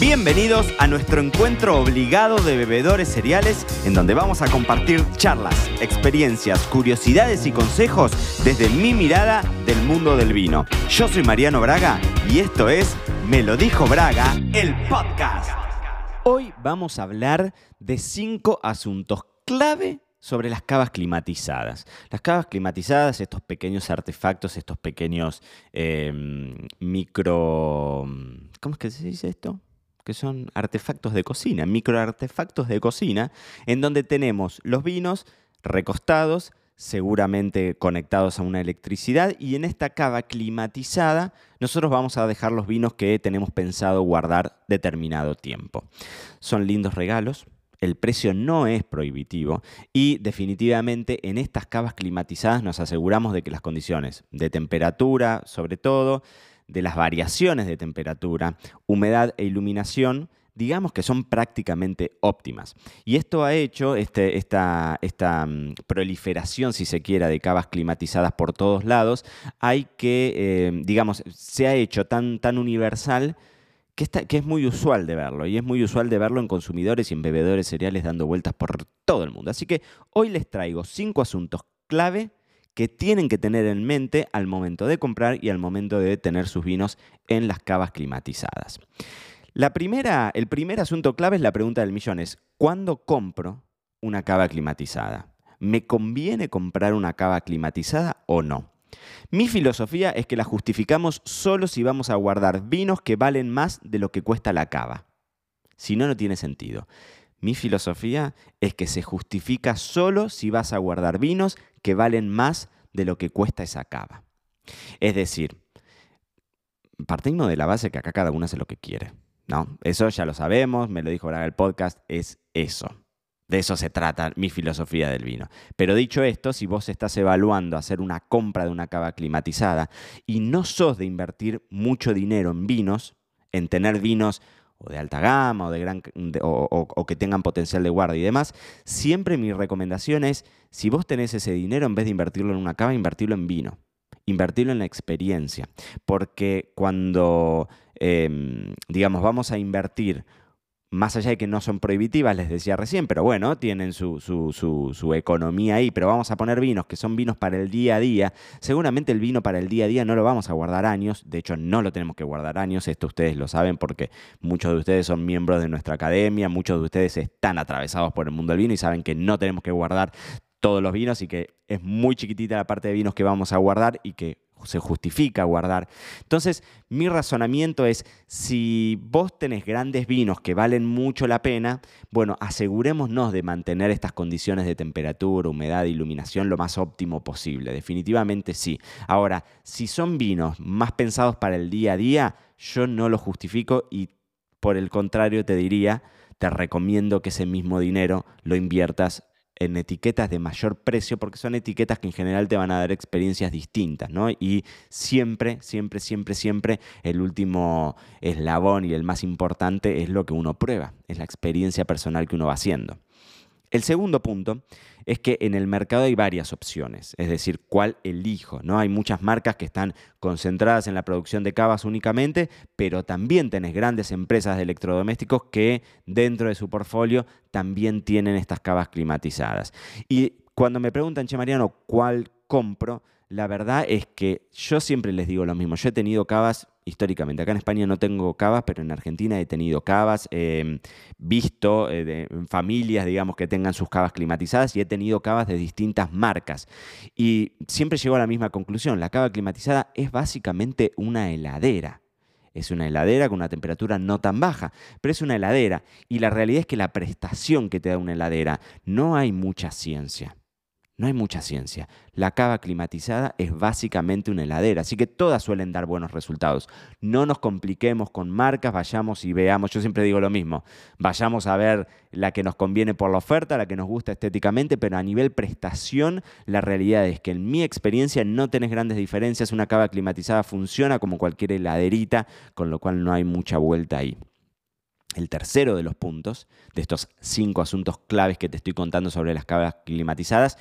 Bienvenidos a nuestro encuentro obligado de bebedores cereales, en donde vamos a compartir charlas, experiencias, curiosidades y consejos desde mi mirada del mundo del vino. Yo soy Mariano Braga y esto es Me lo dijo Braga, el podcast. Hoy vamos a hablar de cinco asuntos clave sobre las cavas climatizadas. Las cavas climatizadas, estos pequeños artefactos, estos pequeños eh, micro... ¿Cómo es que se dice esto? Que son artefactos de cocina, microartefactos de cocina, en donde tenemos los vinos recostados, seguramente conectados a una electricidad, y en esta cava climatizada nosotros vamos a dejar los vinos que tenemos pensado guardar determinado tiempo. Son lindos regalos, el precio no es prohibitivo y definitivamente en estas cavas climatizadas nos aseguramos de que las condiciones de temperatura, sobre todo, de las variaciones de temperatura, humedad e iluminación, digamos que son prácticamente óptimas. Y esto ha hecho este, esta, mm, proliferación, si se quiera, de cavas climatizadas por todos lados, hay que, eh, digamos, se ha hecho tan, tan universal que, que, es muy usual de verlo, y es muy usual de verlo en consumidores y en bebedores cereales dando vueltas por todo el mundo. Así que hoy les traigo cinco asuntos clave que tienen que tener en mente al momento de comprar y al momento de tener sus vinos en las cavas climatizadas. La primera, el primer asunto clave es la pregunta del millón, es ¿cuándo compro una cava climatizada? ¿Me conviene comprar una cava climatizada o no? Mi filosofía es que la justificamos solo si vamos a guardar vinos que valen más de lo que cuesta la cava. Si no, no tiene sentido. Mi filosofía es que se justifica solo si vas a guardar vinos que valen más de lo que cuesta esa cava. Es decir, partimos de la base que acá cada uno hace lo que quiere. ¿no? Eso ya lo sabemos, me lo dijo ahora el podcast, es eso. De eso se trata mi filosofía del vino. Pero dicho esto, si vos estás evaluando hacer una compra de una cava climatizada y no sos de invertir mucho dinero en vinos, en tener vinos o de alta gama o, de gran, o, que tengan potencial de guardia y demás, siempre mi recomendación es, si vos tenés ese dinero, en vez de invertirlo en una cava, invertirlo en vino, invertirlo en la experiencia, porque cuando, em, digamos, vamos a invertir más allá de que no son prohibitivas, les decía recién, pero bueno, tienen su, su, economía ahí, pero vamos a poner vinos que son vinos para el día a día. Seguramente el vino para el día a día no lo vamos a guardar años, de hecho no lo tenemos que guardar años, esto ustedes lo saben porque muchos de ustedes son miembros de nuestra academia, muchos de ustedes están atravesados por el mundo del vino y saben que no tenemos que guardar todos los vinos y que es muy chiquitita la parte de vinos que vamos a guardar y que se justifica guardar. Entonces, mi razonamiento es, si vos tenés grandes vinos que valen mucho la pena, bueno, asegurémonos de mantener estas condiciones de temperatura, humedad, iluminación lo más óptimo posible. Definitivamente sí. Ahora, si son vinos más pensados para el día a día, yo no lo justifico y por el contrario te diría, te recomiendo que ese mismo dinero lo inviertas en etiquetas de mayor precio porque son etiquetas que en general te van a dar experiencias distintas, ¿no? Y siempre, siempre, siempre, siempre el último eslabón y el más importante es lo que uno prueba, es la experiencia personal que uno va haciendo. El segundo punto es que en el mercado hay varias opciones, es decir, cuál elijo. ¿no? Hay muchas marcas que están concentradas en la producción de cavas únicamente, pero también tenés grandes empresas de electrodomésticos que dentro de su portfolio también tienen estas cavas climatizadas. Y cuando me preguntan, Che Mariano, ¿cuál compro? La verdad es que yo siempre les digo lo mismo. Yo he tenido cavas históricamente. Acá en España no tengo cavas, pero en Argentina he tenido cavas, visto eh, familias, digamos, que tengan sus cavas climatizadas y he tenido cavas de distintas marcas. Y siempre llego a la misma conclusión. La cava climatizada es básicamente una heladera. Es una heladera con una temperatura no tan baja, pero es una heladera. Y la realidad es que la prestación que te da una heladera, no hay mucha ciencia. No hay mucha ciencia. La cava climatizada es básicamente una heladera, así que todas suelen dar buenos resultados. No nos compliquemos con marcas, vayamos y veamos, yo siempre digo lo mismo, vayamos a ver la que nos conviene por la oferta, la que nos gusta estéticamente, pero a nivel prestación, la realidad es que en mi experiencia no tenés grandes diferencias, una cava climatizada funciona como cualquier heladerita, con lo cual no hay mucha vuelta ahí. El tercero de los puntos, de estos cinco asuntos claves que te estoy contando sobre las cavas climatizadas,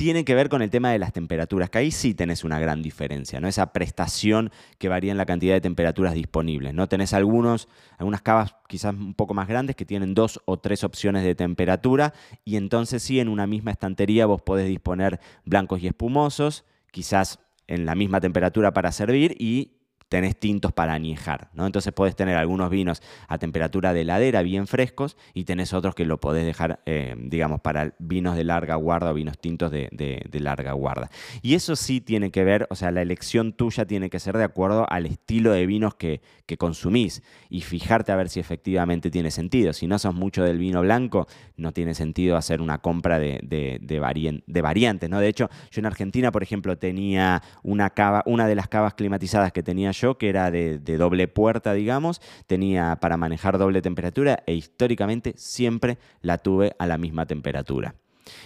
tiene que ver con el tema de las temperaturas, que ahí sí tenés una gran diferencia, ¿no? Esa prestación que varía en la cantidad de temperaturas disponibles, ¿no? Tenés algunos, algunas cavas quizás un poco más grandes que tienen dos o tres opciones de temperatura y entonces sí en una misma estantería vos podés disponer blancos y espumosos, quizás en la misma temperatura para servir y tenés tintos para añejar, ¿no? Entonces podés tener algunos vinos a temperatura de heladera, bien frescos, y tenés otros que lo podés dejar, eh, digamos, para vinos de larga guarda o vinos tintos de, larga guarda. Y eso sí tiene que ver, o sea, la elección tuya tiene que ser de acuerdo al estilo de vinos que, consumís y fijarte a ver si efectivamente tiene sentido. Si no sos mucho del vino blanco, no tiene sentido hacer una compra de, de variantes, ¿no? De hecho, yo en Argentina, por ejemplo, tenía una cava, una de las cavas climatizadas que tenía yo, que era de, doble puerta, digamos, tenía para manejar doble temperatura e históricamente siempre la tuve a la misma temperatura.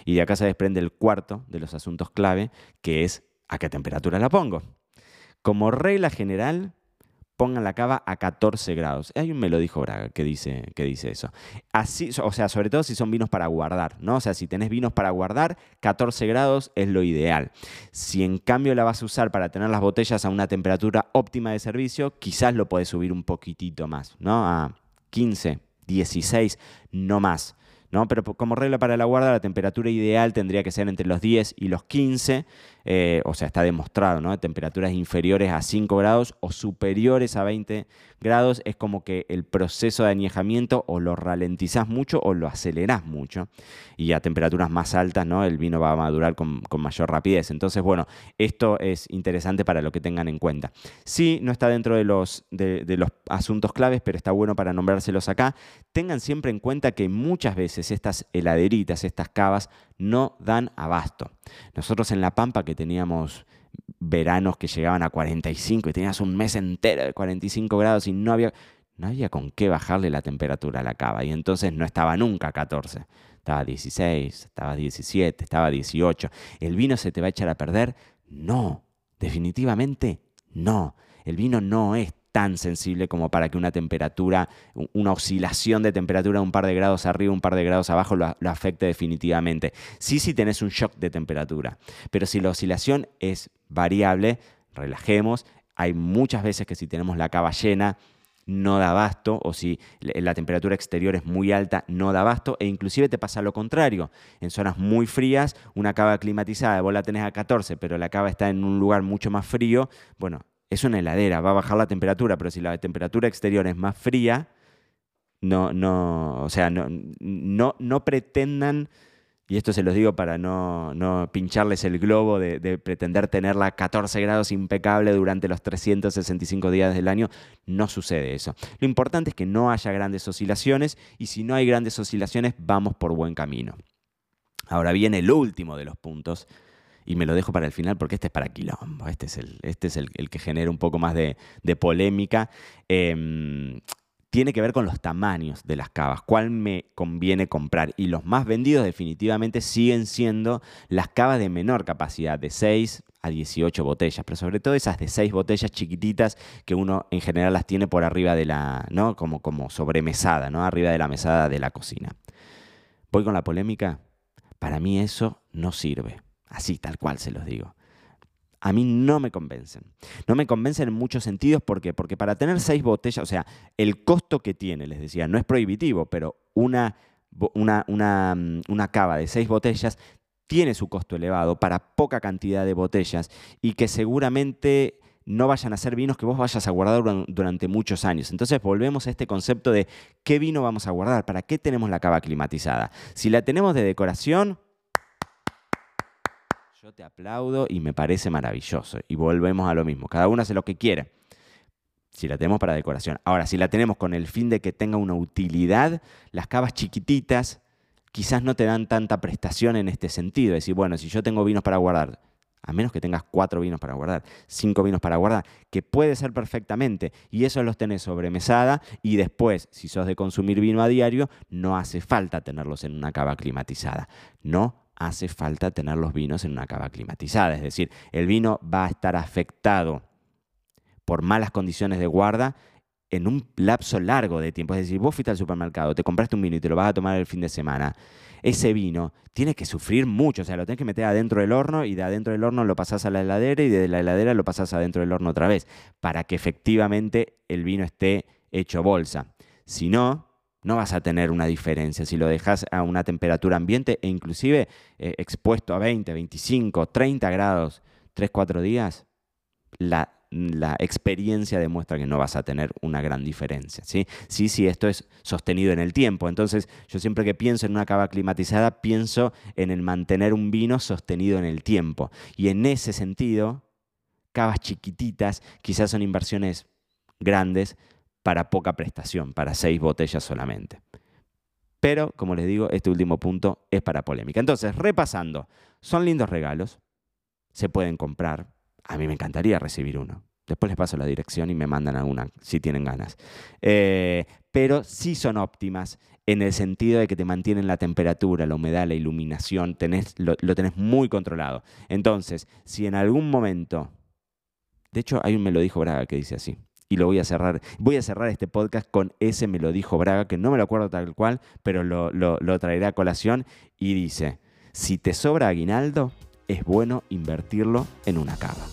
Y de acá se desprende el cuarto de los asuntos clave, que es a qué temperatura la pongo. Como regla general, pongan la cava a 14 grados. Hay un melodijo Braga que dice, que dice eso. Así, o sea, sobre todo si son vinos para guardar, ¿no? O sea, si tenés vinos para guardar, 14 grados es lo ideal. Si en cambio la vas a usar para tener las botellas a una temperatura óptima de servicio, quizás lo podés subir un poquitito más, ¿no? A 15, 16, no más. ¿No? Pero como regla para la guarda, la temperatura ideal tendría que ser entre los 10 y los 15 eh, o sea, está demostrado, ¿no? Temperaturas inferiores a 5 grados o superiores a 20 grados es como que el proceso de añejamiento o lo ralentizás mucho o lo acelerás mucho. Y a temperaturas más altas, ¿no? El vino va a madurar con, mayor rapidez. Entonces, bueno, esto es interesante para lo que tengan en cuenta. Sí, no está dentro de los, de, de los asuntos claves, pero está bueno para nombrárselos acá. Tengan siempre en cuenta que muchas veces estas heladeritas, estas cavas, no dan abasto. Nosotros en La Pampa, que teníamos veranos que llegaban a 45 y tenías un mes entero de 45 grados y no había, no con qué bajarle la temperatura a la cava y entonces no estaba nunca a 14. Estaba 16, estaba 17, estaba 18. ¿El vino se te va a echar a perder? No, definitivamente no. El vino no es tan sensible como para que una temperatura, una oscilación de temperatura de un par de grados arriba, un par de grados abajo lo, afecte definitivamente. Sí, sí tenés un shock de temperatura, pero si la oscilación es variable, relajemos. Hay muchas veces que si tenemos la cava llena, no da abasto, o si la temperatura exterior es muy alta, no da abasto, e inclusive te pasa lo contrario. En zonas muy frías, una cava climatizada, vos la tenés a 14, pero la cava está en un lugar mucho más frío, bueno, es una heladera, va a bajar la temperatura, pero si la temperatura exterior es más fría, no, no, o sea, no, no, no pretendan, y esto se los digo para no, no pincharles el globo de, de, pretender tenerla a 14 grados impecable durante los 365 días del año, no sucede eso. Lo importante es que no haya grandes oscilaciones y si no hay grandes oscilaciones, vamos por buen camino. Ahora viene el último de los puntos, y me lo dejo para el final porque este es para quilombo, este es el, este es el, que genera un poco más de, polémica. Em, tiene que ver con los tamaños de las cavas, cuál me conviene comprar. Y los más vendidos definitivamente siguen siendo las cavas de menor capacidad, de 6 a 18 botellas, pero sobre todo esas de 6 botellas chiquititas que uno en general las tiene por arriba de la, ¿no? Como, como sobremesada, ¿no? Arriba de la mesada de la cocina. Voy con la polémica. Para mí eso no sirve. Así, tal cual se los digo. A mí no me convencen. No me convencen en muchos sentidos. ¿Por qué? Porque para tener seis botellas, o sea, el costo que tiene, les decía, no es prohibitivo, pero una, una, una, mm, una cava de seis botellas tiene su costo elevado para poca cantidad de botellas y que seguramente no vayan a ser vinos que vos vayas a guardar durante muchos años. Entonces volvemos a este concepto de qué vino vamos a guardar, para qué tenemos la cava climatizada. Si la tenemos de decoración, yo te aplaudo y me parece maravilloso. Y volvemos a lo mismo. Cada uno hace lo que quiere. Si la tenemos para decoración. Ahora, si la tenemos con el fin de que tenga una utilidad, las cavas chiquititas quizás no te dan tanta prestación en este sentido. Es decir, bueno, si yo tengo vinos para guardar, a menos que tengas cuatro vinos para guardar, cinco vinos para guardar, que puede ser perfectamente, y eso los tenés sobre mesada, y después, si sos de consumir vino a diario, no hace falta tenerlos en una cava climatizada. No hace falta tener los vinos en una cava climatizada. Es decir, el vino va a estar afectado por malas condiciones de guarda en un lapso largo de tiempo. Es decir, vos fuiste al supermercado, te compraste un vino y te lo vas a tomar el fin de semana. ese vino tiene que sufrir mucho, o sea, lo tenés que meter adentro del horno y de adentro del horno lo pasás a la heladera y de la heladera lo pasás adentro del horno otra vez, para que efectivamente el vino esté hecho bolsa. Si no, no vas a tener una diferencia. Si lo dejas a una temperatura ambiente e inclusive eh, expuesto a 20, 25, 30 grados 3, 4 días, la, experiencia demuestra que no vas a tener una gran diferencia. ¿sí? sí, sí, esto es sostenido en el tiempo. Entonces, yo siempre que pienso en una cava climatizada, pienso en el mantener un vino sostenido en el tiempo. Y en ese sentido, cavas chiquititas quizás son inversiones grandes, para poca prestación, para seis botellas solamente. Pero, como les digo, este último punto es para polémica. Entonces, repasando, son lindos regalos, se pueden comprar. A mí me encantaría recibir uno. Después les paso la dirección y me mandan alguna si tienen ganas. Eh, pero sí son óptimas en el sentido de que te mantienen la temperatura, la humedad, la iluminación, tenés, lo, lo tenés muy controlado. Entonces, si en algún momento, de hecho hay un me lo dijo Braga que dice así, y lo voy a cerrar. Voy a cerrar este podcast con ese me lo dijo Braga, que no me lo acuerdo tal cual, pero lo, lo, traeré a colación y dice, si te sobra aguinaldo, es bueno invertirlo en una cava.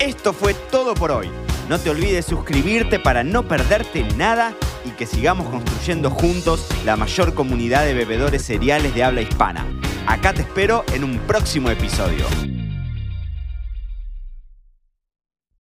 Esto fue todo por hoy. No te olvides suscribirte para no perderte nada y que sigamos construyendo juntos la mayor comunidad de bebedores cereales de habla hispana. Acá te espero en un próximo episodio.